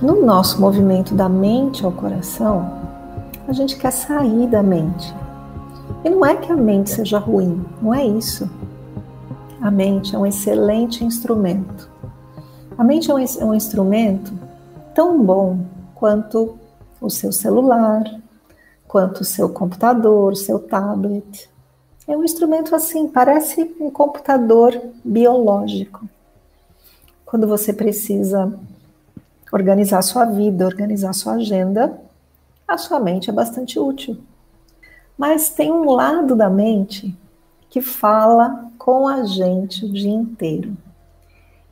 no nosso movimento da mente ao coração, a gente quer sair da mente. E não é que a mente seja ruim, não é isso. A mente é um excelente instrumento. A mente é um, é um instrumento tão bom quanto o seu celular, quanto o seu computador, o seu tablet. É um instrumento assim, parece um computador biológico. Quando você precisa organizar sua vida, organizar sua agenda, a sua mente é bastante útil. Mas tem um lado da mente que fala com a gente o dia inteiro.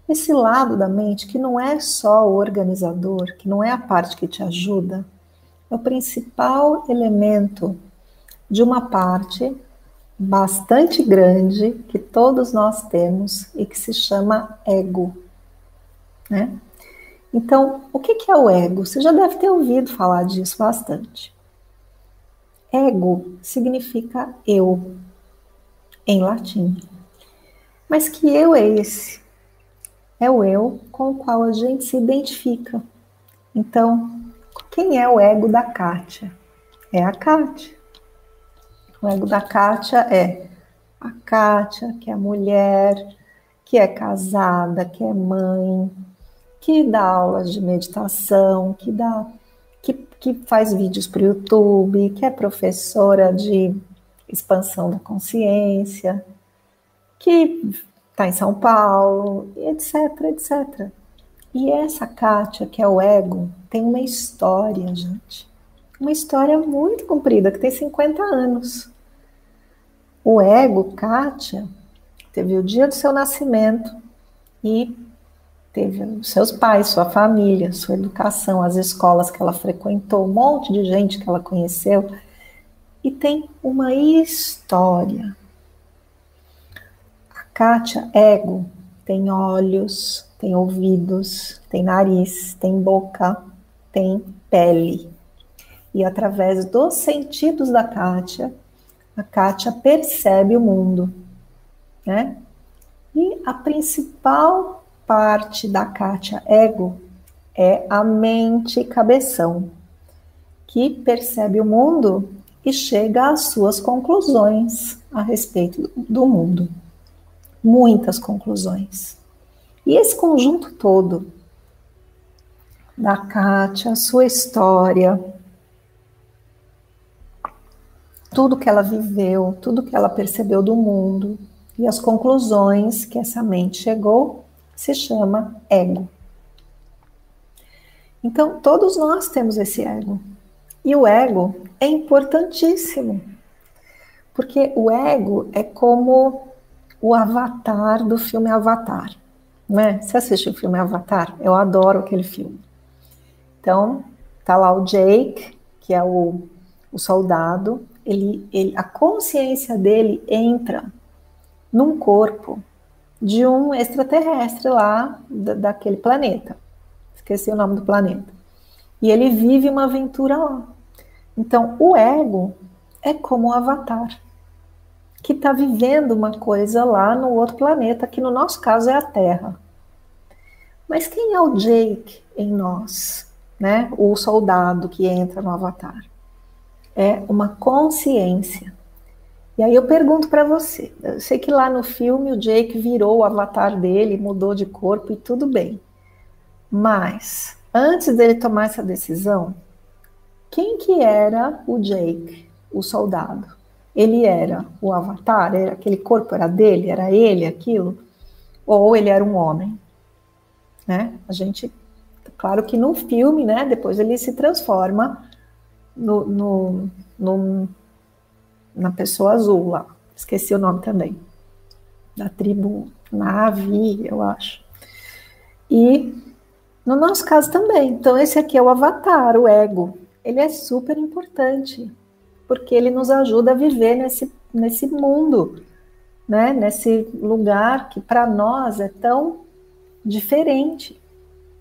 Esse lado da mente, que não é só o organizador, que não é a parte que te ajuda, é o principal elemento de uma parte bastante grande que todos nós temos e que se chama ego. Né? Então, o que é o ego? Você já deve ter ouvido falar disso bastante. Ego significa eu, em latim. Mas que eu é esse? É o eu com o qual a gente se identifica. Então, quem é o ego da Kátia? É a Kátia. O ego da Kátia é a Kátia, que é mulher, que é casada, que é mãe, que dá aulas de meditação, que dá que, que faz vídeos para o YouTube, que é professora de expansão da consciência, que está em São Paulo, etc, etc. E essa Kátia, que é o ego, tem uma história, gente. Uma história muito comprida, que tem 50 anos. O ego, Kátia, teve o dia do seu nascimento e teve seus pais, sua família, sua educação, as escolas que ela frequentou, um monte de gente que ela conheceu, e tem uma história. A Kátia Ego tem olhos, tem ouvidos, tem nariz, tem boca, tem pele. E através dos sentidos da Kátia, a Kátia percebe o mundo, né? E a principal parte da Kátia ego é a mente cabeção, que percebe o mundo e chega às suas conclusões a respeito do mundo. Muitas conclusões. E esse conjunto todo da Kátia, sua história, tudo que ela viveu, tudo que ela percebeu do mundo e as conclusões que essa mente chegou se chama ego. Então, todos nós temos esse ego. E o ego é importantíssimo, porque o ego é como o avatar do filme Avatar. Né? Você assistiu o filme Avatar? Eu adoro aquele filme. Então, tá lá o Jake, que é o, o soldado, ele, ele, a consciência dele entra num corpo de um extraterrestre lá da, daquele planeta. Esqueci o nome do planeta. E ele vive uma aventura lá. Então, o ego é como o avatar, que está vivendo uma coisa lá no outro planeta, que no nosso caso é a Terra. Mas quem é o Jake em nós? Né? O soldado que entra no avatar. É uma consciência e aí eu pergunto para você, eu sei que lá no filme o Jake virou o avatar dele, mudou de corpo e tudo bem. Mas antes dele tomar essa decisão, quem que era o Jake, o soldado? Ele era o avatar, era aquele corpo era dele, era ele aquilo, ou ele era um homem, né? A gente, claro que no filme, né? Depois ele se transforma no, no, no na pessoa azul lá. Esqueci o nome também. Da tribo Navi, eu acho. E No nosso caso também. Então, esse aqui é o avatar, o ego. Ele é super importante, porque ele nos ajuda a viver nesse, nesse mundo, né? nesse lugar que para nós é tão diferente.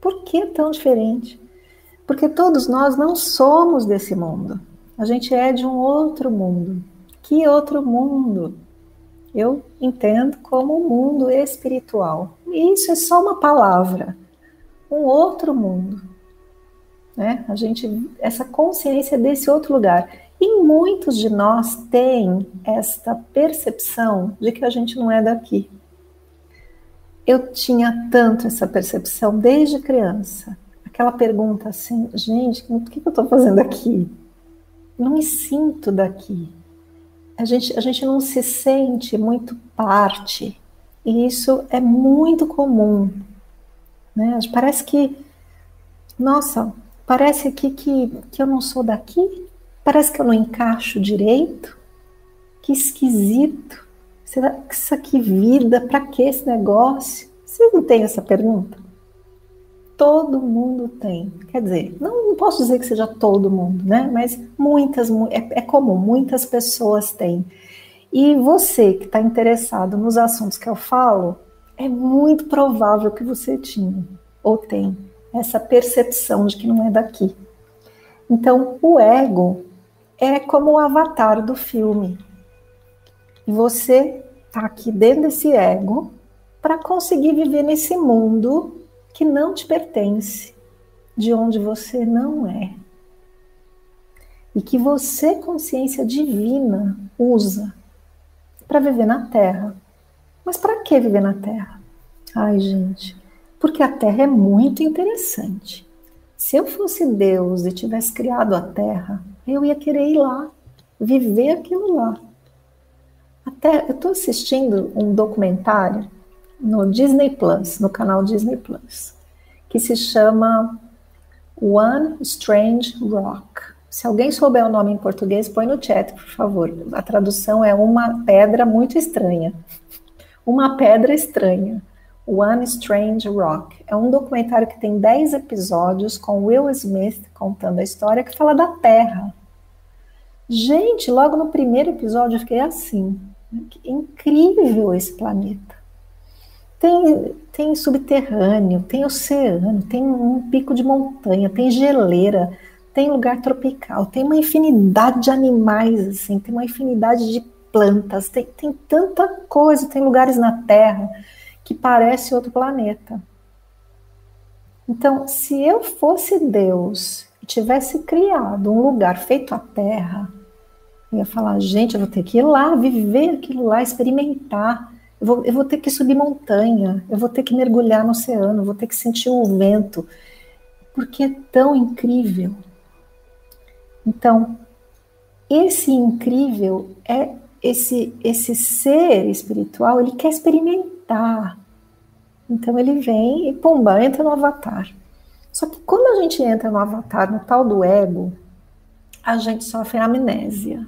Por que tão diferente? Porque todos nós não somos desse mundo. A gente é de um outro mundo. Que outro mundo? Eu entendo como um mundo espiritual. E isso é só uma palavra. Um outro mundo. Né? A gente, essa consciência desse outro lugar. E muitos de nós têm esta percepção de que a gente não é daqui. Eu tinha tanto essa percepção desde criança. Aquela pergunta assim, gente, o que eu estou fazendo aqui? Não me sinto daqui. A gente, a gente não se sente muito parte. E isso é muito comum. Né? Parece que, nossa, parece aqui que, que eu não sou daqui. Parece que eu não encaixo direito. Que esquisito. Será que isso aqui vida? Para que esse negócio? Vocês não têm essa pergunta? Todo mundo tem. Quer dizer, não, não posso dizer que seja todo mundo, né? Mas muitas, é, é comum, muitas pessoas têm. E você que está interessado nos assuntos que eu falo, é muito provável que você tinha ou tem essa percepção de que não é daqui. Então, o ego é como o avatar do filme. E você está aqui dentro desse ego para conseguir viver nesse mundo que não te pertence, de onde você não é. E que você, consciência divina, usa para viver na Terra. Mas para que viver na Terra? Ai, gente, porque a Terra é muito interessante. Se eu fosse Deus e tivesse criado a Terra, eu ia querer ir lá, viver aquilo lá. Até eu estou assistindo um documentário no Disney Plus, no canal Disney Plus, que se chama One Strange Rock. Se alguém souber o nome em português, põe no chat, por favor. A tradução é uma pedra muito estranha. Uma pedra estranha. One Strange Rock. É um documentário que tem 10 episódios com Will Smith contando a história que fala da Terra. Gente, logo no primeiro episódio eu fiquei assim. Incrível esse planeta. Tem, tem subterrâneo, tem oceano, tem um pico de montanha, tem geleira, tem lugar tropical, tem uma infinidade de animais, assim, tem uma infinidade de plantas, tem, tem tanta coisa, tem lugares na Terra que parece outro planeta. Então, se eu fosse Deus e tivesse criado um lugar feito à Terra, eu ia falar, gente, eu vou ter que ir lá, viver aquilo lá, experimentar. Eu vou, eu vou ter que subir montanha, eu vou ter que mergulhar no oceano, eu vou ter que sentir o vento, porque é tão incrível. Então, esse incrível é esse esse ser espiritual, ele quer experimentar. Então ele vem e pumba, entra no avatar. Só que quando a gente entra no avatar, no tal do ego, a gente sofre amnésia.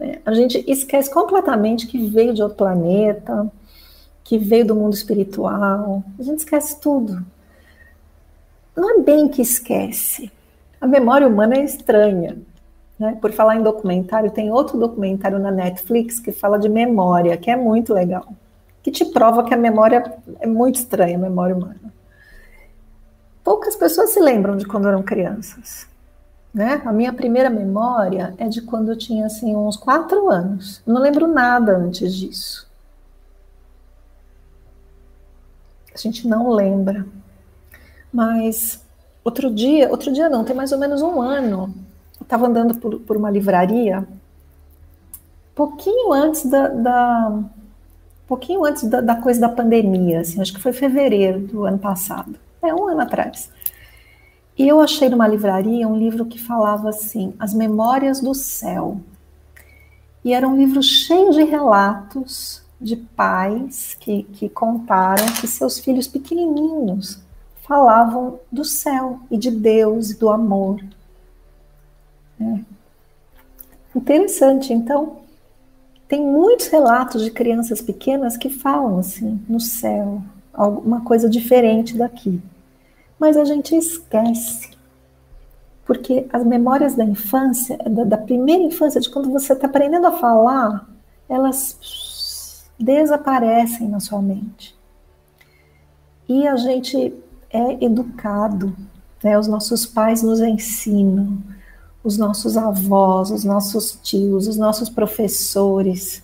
É, a gente esquece completamente que veio de outro planeta, que veio do mundo espiritual. A gente esquece tudo. Não é bem que esquece. A memória humana é estranha. Né? Por falar em documentário, tem outro documentário na Netflix que fala de memória, que é muito legal. Que te prova que a memória é muito estranha, a memória humana. Poucas pessoas se lembram de quando eram crianças. Né? A minha primeira memória é de quando eu tinha assim, uns quatro anos. Eu não lembro nada antes disso. A gente não lembra. Mas outro dia, outro dia não, tem mais ou menos um ano, eu estava andando por, por, uma livraria, pouquinho antes da, da pouquinho antes da, da, coisa da pandemia, assim, acho que foi fevereiro do ano passado, é um ano atrás. E eu achei numa livraria um livro que falava assim, As Memórias do Céu. E era um livro cheio de relatos de pais que, que contaram que seus filhos pequenininhos falavam do céu e de Deus e do amor. É. Interessante, então, tem muitos relatos de crianças pequenas que falam assim, no céu, alguma coisa diferente daqui. Mas a gente esquece. Porque as memórias da infância, da, da primeira infância, de quando você está aprendendo a falar, elas desaparecem na sua mente. E a gente é educado, né? os nossos pais nos ensinam, os nossos avós, os nossos tios, os nossos professores.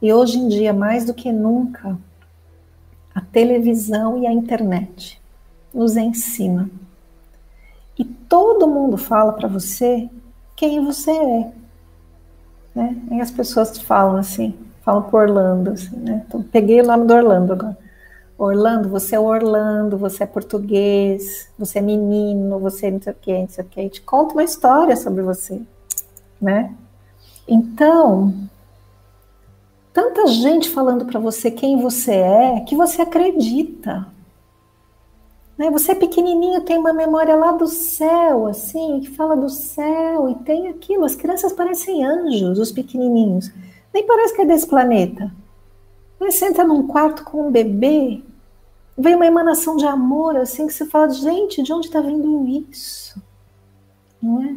E hoje em dia, mais do que nunca, a televisão e a internet nos ensinam. E todo mundo fala para você quem você é. Né? E as pessoas falam assim, falam por Orlando, assim, né? Então, peguei o nome do Orlando agora. Orlando, você é Orlando, você é português, você é menino, você é não sei o que, não sei o que. Te conta uma história sobre você, né? Então, tanta gente falando para você quem você é, que você acredita. Né? Você é pequenininho, tem uma memória lá do céu, assim, que fala do céu, e tem aquilo. As crianças parecem anjos, os pequenininhos. Nem parece que é desse planeta. Você entra num quarto com um bebê, vem uma emanação de amor, assim, que você fala, gente, de onde está vindo isso? Não é?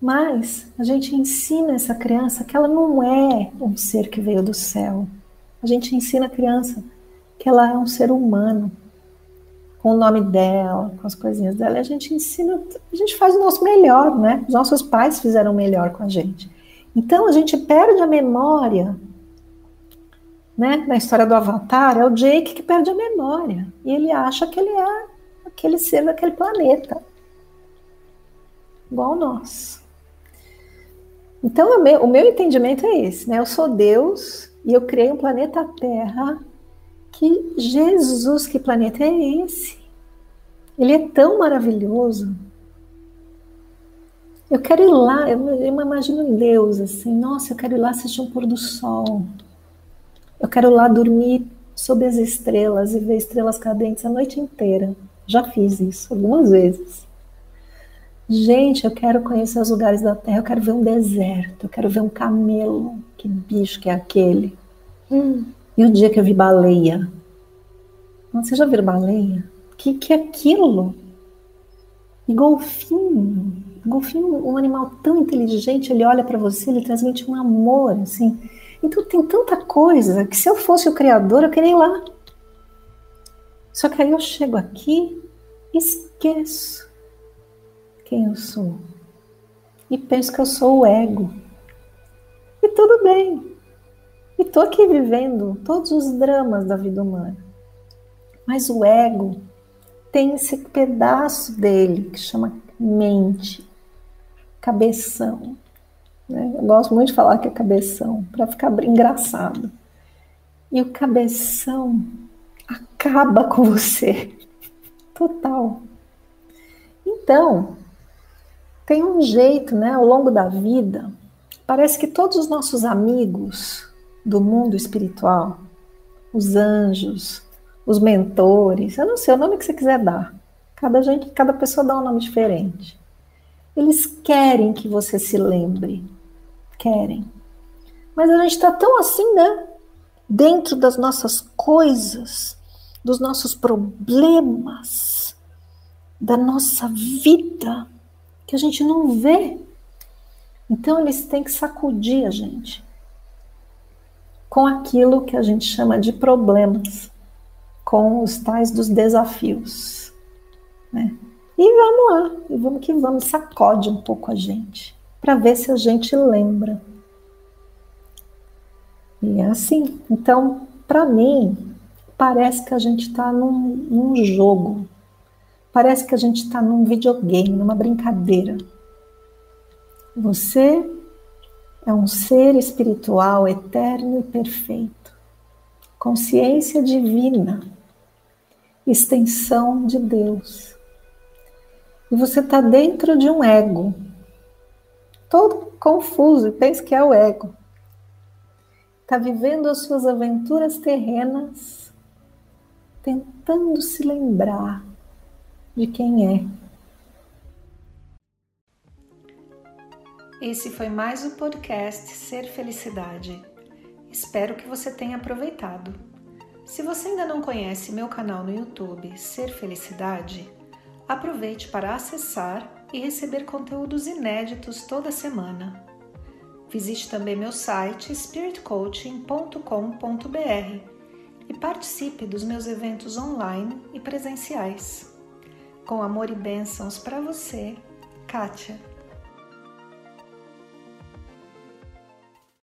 Mas a gente ensina essa criança que ela não é um ser que veio do céu. A gente ensina a criança que ela é um ser humano, com o nome dela, com as coisinhas dela. A gente ensina, a gente faz o nosso melhor, né? Os nossos pais fizeram o melhor com a gente. Então a gente perde a memória né, na história do Avatar, é o Jake que perde a memória. E ele acha que ele é aquele ser daquele planeta. Igual nós. Então, o meu, o meu entendimento é esse, né? Eu sou Deus e eu criei um planeta Terra que Jesus, que planeta é esse? Ele é tão maravilhoso. Eu quero ir lá, eu, eu imagino Deus assim, nossa, eu quero ir lá assistir um pôr do sol. Eu quero lá dormir sob as estrelas e ver estrelas cadentes a noite inteira. Já fiz isso algumas vezes. Gente, eu quero conhecer os lugares da Terra, eu quero ver um deserto, eu quero ver um camelo. Que bicho que é aquele? Hum. E o dia que eu vi baleia? Você já viu baleia? Que que é aquilo? E golfinho. Golfinho, um animal tão inteligente, ele olha para você, ele transmite um amor, assim. Então tem tanta coisa que se eu fosse o criador, eu queria ir lá. Só que aí eu chego aqui, esqueço quem eu sou. E penso que eu sou o ego. E tudo bem. E estou aqui vivendo todos os dramas da vida humana. Mas o ego tem esse pedaço dele que chama mente, cabeção. Né? Eu gosto muito de falar que é cabeção, para ficar engraçado. E o cabeção acaba com você. Total. Então, tem um jeito, né, ao longo da vida, parece que todos os nossos amigos do mundo espiritual, os anjos, os mentores, eu não sei o nome que você quiser dar. Cada gente, cada pessoa dá um nome diferente. Eles querem que você se lembre querem. Mas a gente está tão assim, né? Dentro das nossas coisas, dos nossos problemas, da nossa vida, que a gente não vê. Então eles têm que sacudir a gente com aquilo que a gente chama de problemas, com os tais dos desafios. Né? E vamos lá, e vamos que vamos, sacode um pouco a gente para ver se a gente lembra. E é assim. Então, para mim, parece que a gente está num, num jogo. Parece que a gente está num videogame, numa brincadeira. Você é um ser espiritual eterno e perfeito, consciência divina, extensão de Deus. E você está dentro de um ego, todo confuso e pensa que é o ego. Está vivendo as suas aventuras terrenas, tentando se lembrar de quem é. Esse foi mais o podcast Ser Felicidade. Espero que você tenha aproveitado. Se você ainda não conhece meu canal no YouTube Ser Felicidade, aproveite para acessar e receber conteúdos inéditos toda semana. Visite também meu site spiritcoaching.com.br e participe dos meus eventos online e presenciais. Com amor e bênçãos para você, Kátia.